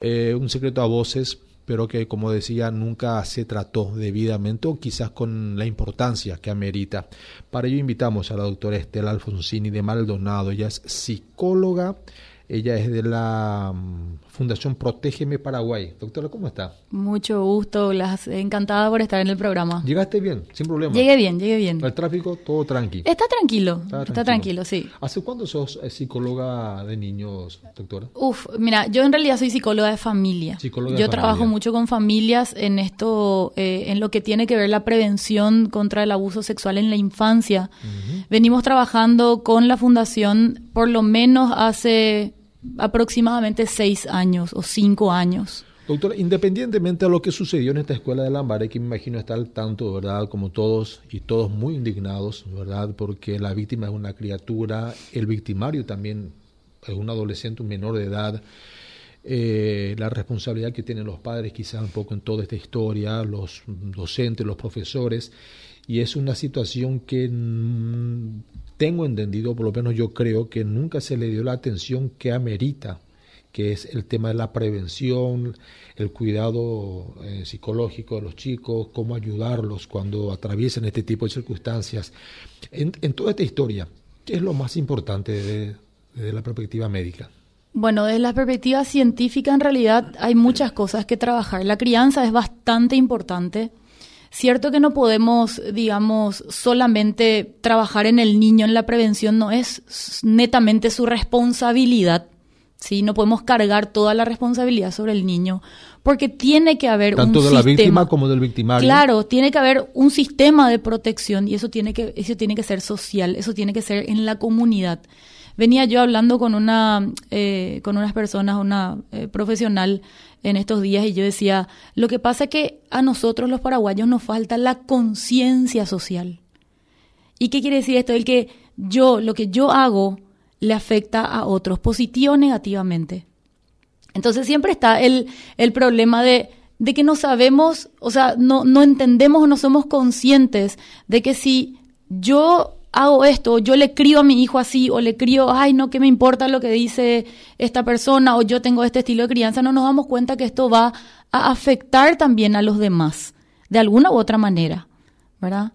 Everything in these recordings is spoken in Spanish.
Eh, un secreto a voces, pero que como decía nunca se trató debidamente o quizás con la importancia que amerita. Para ello invitamos a la doctora Estela Alfonsini de Maldonado, ella es psicóloga ella es de la mm, Fundación Protégeme Paraguay. Doctora, ¿cómo está? Mucho gusto, las encantada por estar en el programa. ¿Llegaste bien? Sin problema. Llegué bien, llegué bien. ¿El tráfico todo tranquilo? Está tranquilo, está, tranquilo. sí. ¿Hace cuándo sos eh, psicóloga de niños, doctora? Uf, mira, yo en realidad soy psicóloga de familia. Psicóloga yo trabajo mucho con familias en esto, eh, en lo que tiene que ver la prevención contra el abuso sexual en la infancia. Venimos trabajando con la fundación por lo menos hace aproximadamente seis años o cinco años. Doctora, independientemente de lo que sucedió en esta escuela de Lambaré, que me imagino está al tanto, ¿verdad? Como todos y todos muy indignados, ¿verdad? Porque la víctima es una criatura, el victimario también es un adolescente, un menor de edad. Eh, la responsabilidad que tienen los padres quizás un poco en toda esta historia, los docentes, los profesores, y es una situación que tengo entendido, por lo menos yo creo, que nunca se le dio la atención que amerita, que es el tema de la prevención, el cuidado eh, psicológico de los chicos, cómo ayudarlos cuando atraviesan este tipo de circunstancias. En, toda esta historia, ¿qué es lo más importante desde la perspectiva médica? Bueno, desde la perspectiva científica en realidad hay muchas cosas que trabajar. La crianza es bastante importante Cierto que no podemos, digamos, solamente trabajar en el niño en la prevención, no es netamente su responsabilidad, ¿sí? No podemos cargar toda la responsabilidad sobre el niño, porque tiene que haber Tanto de la víctima como del victimario. Claro, tiene que haber un sistema de protección y eso tiene que, eso tiene que ser social, eso tiene que ser en la comunidad. Venía yo hablando con una, eh, con unas personas, una eh, profesional en estos días y yo decía, lo que pasa es que a nosotros los paraguayos nos falta la conciencia social. ¿Y qué quiere decir esto? El que yo, lo que yo hago, le afecta a otros, positivo o negativamente. Entonces siempre está el, el problema de, de, que no sabemos, o sea, no, no entendemos o no somos conscientes de que si yo hago esto, yo le crío a mi hijo así, o le crío, ay, no, que me importa lo que dice esta persona, o yo tengo este estilo de crianza, no nos damos cuenta que esto va a afectar también a los demás, de alguna u otra manera, ¿verdad?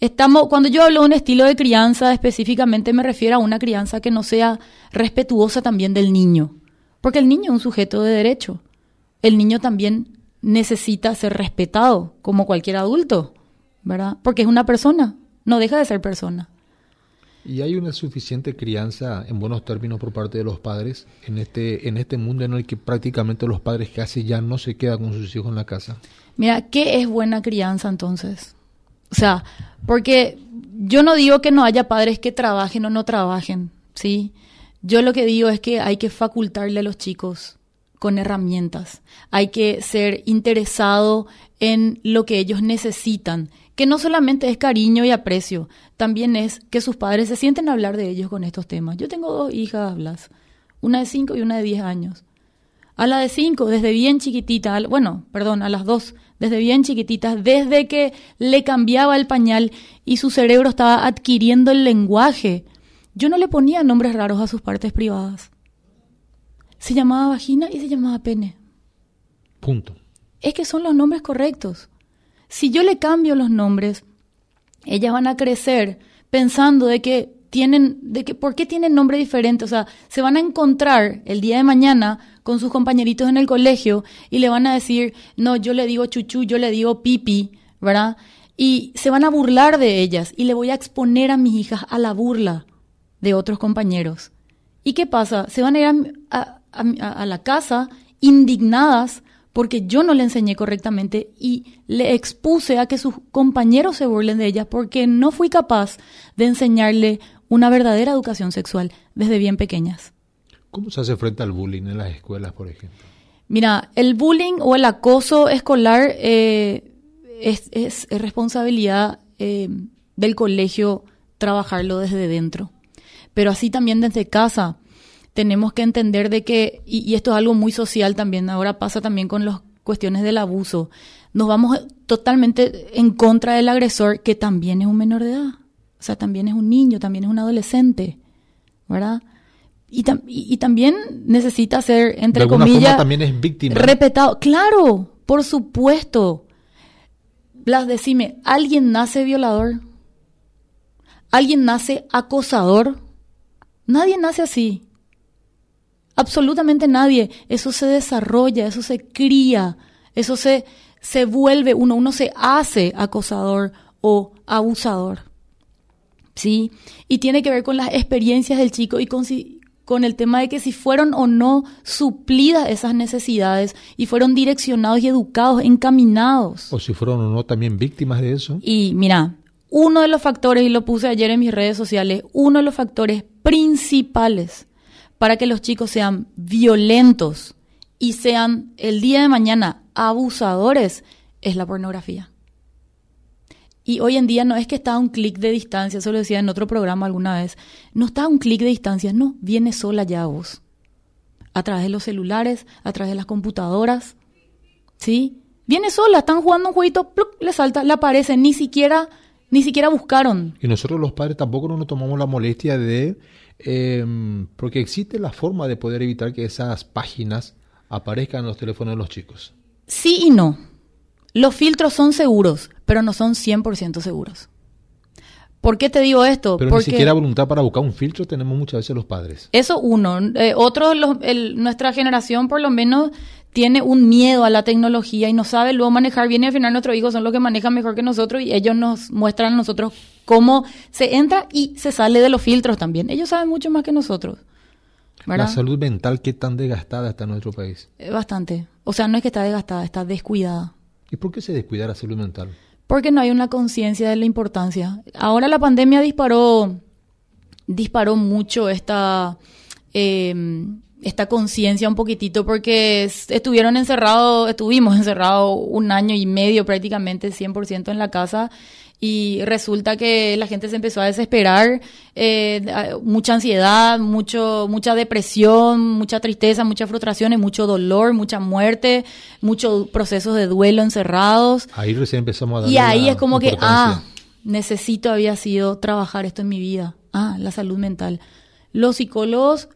Estamos, cuando yo hablo de un estilo de crianza, específicamente me refiero a una crianza que no sea respetuosa también del niño, porque el niño es un sujeto de derecho. El niño también necesita ser respetado como cualquier adulto, ¿verdad? Porque es una persona, no deja de ser persona. ¿Y hay una suficiente crianza en buenos términos por parte de los padres en este, en este mundo en el que prácticamente los padres casi ya no se quedan con sus hijos en la casa? Mira, ¿qué es buena crianza entonces? O sea, porque yo no digo que no haya padres que trabajen o no trabajen, ¿sí? Yo lo que digo es que hay que facultarle a los chicos con herramientas. Hay que ser interesado en lo que ellos necesitan que no solamente es cariño y aprecio, también es que sus padres se sienten a hablar de ellos con estos temas. Yo tengo dos hijas, Blas, una de cinco y una de diez años. A la de cinco, desde bien chiquitita, bueno, perdón, a las dos, desde bien chiquititas, desde que le cambiaba el pañal y su cerebro estaba adquiriendo el lenguaje, yo no le ponía nombres raros a sus partes privadas. Se llamaba vagina y se llamaba pene. Punto. Es que son los nombres correctos. Si yo le cambio los nombres, ellas van a crecer pensando de que tienen, de que, ¿por qué tienen nombre diferente? O sea, se van a encontrar el día de mañana con sus compañeritos en el colegio y le van a decir, no, yo le digo chuchu, yo le digo pipi, ¿verdad? Y se van a burlar de ellas y le voy a exponer a mis hijas a la burla de otros compañeros. ¿Y qué pasa? Se van a ir a, a la casa indignadas porque yo no le enseñé correctamente y le expuse a que sus compañeros se burlen de ella porque no fui capaz de enseñarle una verdadera educación sexual desde bien pequeñas. ¿Cómo se hace frente al bullying en las escuelas, por ejemplo? Mira, el bullying o el acoso escolar eh, es, responsabilidad eh, del colegio trabajarlo desde dentro, pero así también desde casa tenemos que entender de que, y, esto es algo muy social también, ahora pasa también con las cuestiones del abuso, nos vamos totalmente en contra del agresor, que también es un menor de edad, o sea, también es un niño, también es un adolescente, ¿verdad? y, y, también necesita ser, entre comillas, también es víctima. Respetado. Claro, por supuesto. Blas, decime, ¿alguien nace violador? ¿Alguien nace acosador? Nadie nace así. Absolutamente nadie. Eso se desarrolla, eso se cría, eso se, se vuelve uno, uno se hace acosador o abusador. ¿Sí? Y tiene que ver con las experiencias del chico y con, si, con el tema de que si fueron o no suplidas esas necesidades y fueron direccionados y educados, encaminados. O si fueron o no también víctimas de eso. Y mira, uno de los factores, y lo puse ayer en mis redes sociales, uno de los factores principales para que los chicos sean violentos y sean el día de mañana abusadores es la pornografía. Y hoy en día no es que está a un clic de distancia, eso lo decía en otro programa alguna vez, no está a un clic de distancia, no, viene sola ya a vos. A través de los celulares, a través de las computadoras, ¿sí? Viene sola, están jugando un jueguito, le salta, le aparece, ni siquiera, ni siquiera buscaron. Y nosotros los padres tampoco nos tomamos la molestia de, em, porque existe la forma de poder evitar que esas páginas aparezcan en los teléfonos de los chicos. Sí y no. Los filtros son seguros, pero no son 100% seguros. ¿Por qué te digo esto? Pero Porque ni siquiera voluntad para buscar un filtro tenemos muchas veces los padres. Eso uno. Eh, otro, nuestra generación por lo menos tiene un miedo a la tecnología y no sabe luego manejar bien y al final nuestros hijos son los que manejan mejor que nosotros y ellos nos muestran a nosotros cómo se entra y se sale de los filtros también. Ellos saben mucho más que nosotros. La salud mental, ¿qué tan desgastada está en nuestro país? Eh, bastante. O sea, no es que está desgastada, está descuidada. ¿Y por qué se descuida la salud mental? Porque no hay una conciencia de la importancia. Ahora la pandemia disparó, disparó mucho esta, em, esta conciencia un poquitito porque estuvieron encerrados, estuvimos encerrados un año y medio prácticamente 100% en la casa y resulta que la gente se empezó a desesperar, eh, mucha ansiedad, mucho, mucha depresión, mucha tristeza, mucha frustración, mucho dolor, mucha muerte, muchos procesos de duelo encerrados. Ahí recién empezamos a dar Y ahí es como que, ah, necesito había sido trabajar esto en mi vida. Ah, la salud mental. Los psicólogos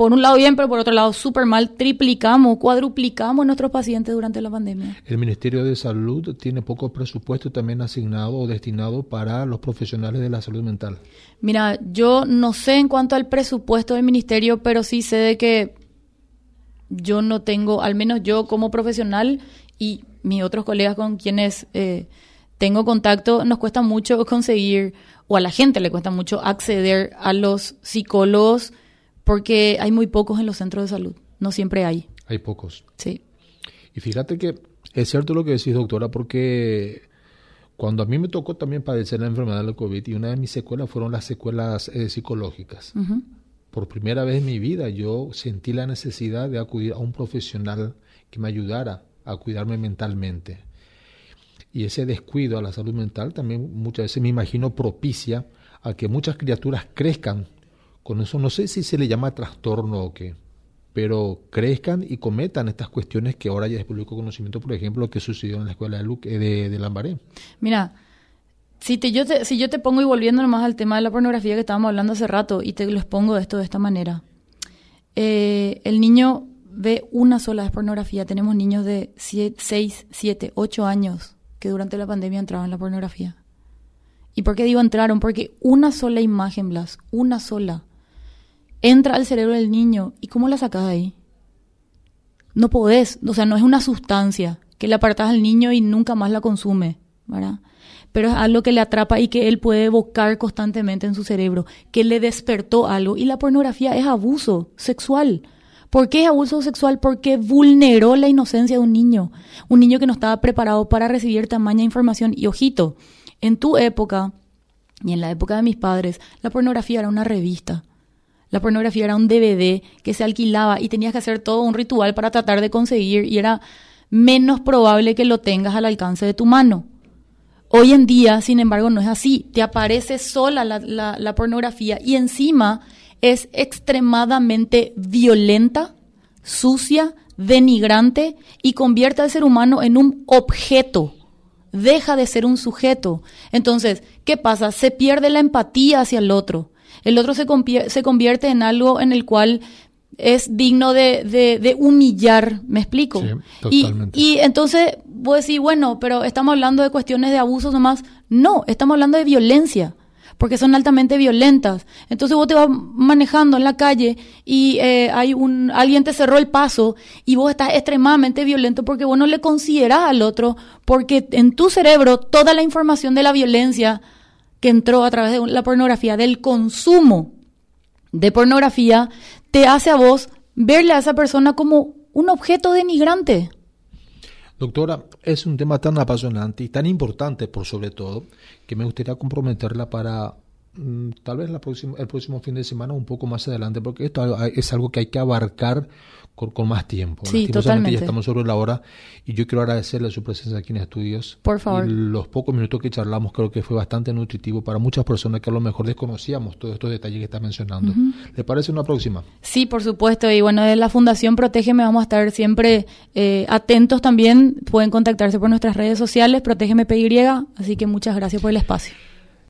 por un lado bien, pero por otro lado súper mal, triplicamos, cuadruplicamos nuestros pacientes durante la pandemia. El Ministerio de Salud tiene poco presupuesto también asignado o destinado para los profesionales de la salud mental. Mira, yo no sé en cuanto al presupuesto del ministerio, pero sí sé de que yo no tengo, al menos yo como profesional y mis otros colegas con quienes eh, tengo contacto, nos cuesta mucho conseguir, o a la gente le cuesta mucho acceder a los psicólogos porque hay muy pocos en los centros de salud, no siempre hay. Hay pocos. Sí. Y fíjate que es cierto lo que decís, doctora, porque cuando a mí me tocó también padecer la enfermedad del COVID y una de mis secuelas fueron las secuelas eh, psicológicas. Por primera vez en mi vida yo sentí la necesidad de acudir a un profesional que me ayudara a cuidarme mentalmente. Y ese descuido a la salud mental también muchas veces me imagino propicia a que muchas criaturas crezcan con eso no sé si se le llama trastorno o qué, pero crezcan y cometan estas cuestiones que ahora ya es público conocimiento, por ejemplo, lo que sucedió en la escuela de, Luke, de, Lambaré. Mira, si, te, yo te, si yo te pongo y volviendo nomás al tema de la pornografía que estábamos hablando hace rato y te lo expongo esto de esta manera, eh, el niño ve una sola pornografía. Tenemos niños de 6, 7, 8 años que durante la pandemia entraban en la pornografía. ¿Y por qué digo entraron? Porque una sola imagen, Blas, una sola, entra al cerebro del niño. ¿Y cómo la sacas ahí? No podés, o sea, no es una sustancia que le apartas al niño y nunca más la consume, ¿verdad? Pero es algo que le atrapa y que él puede evocar constantemente en su cerebro, que le despertó algo. Y la pornografía es abuso sexual. ¿Por qué es abuso sexual? Porque vulneró la inocencia de un niño, un niño que no estaba preparado para recibir tamaña información. Y ojito, en tu época y en la época de mis padres, la pornografía era una revista. La pornografía era un DVD que se alquilaba y tenías que hacer todo un ritual para tratar de conseguir y era menos probable que lo tengas al alcance de tu mano. Hoy en día, sin embargo, no es así. Te aparece sola la, pornografía y encima es extremadamente violenta, sucia, denigrante y convierte al ser humano en un objeto. Deja de ser un sujeto. Entonces, ¿qué pasa? Se pierde la empatía hacia el otro El otro se, se convierte en algo en el cual es digno de, de, humillar, ¿me explico? Sí, totalmente. Y, y, entonces vos decís, bueno, pero estamos hablando de cuestiones de abusos nomás. No, estamos hablando de violencia porque son altamente violentas. Entonces vos te vas manejando en la calle y eh, hay un alguien te cerró el paso y vos estás extremadamente violento porque vos no le considerás al otro, porque en tu cerebro toda la información de la violencia que entró a través de la pornografía, del consumo de pornografía, te hace a vos verle a esa persona como un objeto denigrante. Doctora, es un tema tan apasionante y tan importante por sobre todo que me gustaría comprometerla para tal vez la próxima, el próximo fin de semana un poco más adelante, porque esto es algo que hay que abarcar con, más tiempo. Sí, totalmente. ya estamos sobre la hora y yo quiero agradecerle su presencia aquí en estudios. Por favor. los pocos minutos que charlamos creo que fue bastante nutritivo para muchas personas que a lo mejor desconocíamos todos estos detalles que está mencionando. ¿Le parece una próxima? Sí, por supuesto. Y bueno, de la Fundación Protégeme vamos a estar siempre eh, atentos también. Pueden contactarse por nuestras redes sociales, Protégeme PY. Así que muchas gracias por el espacio.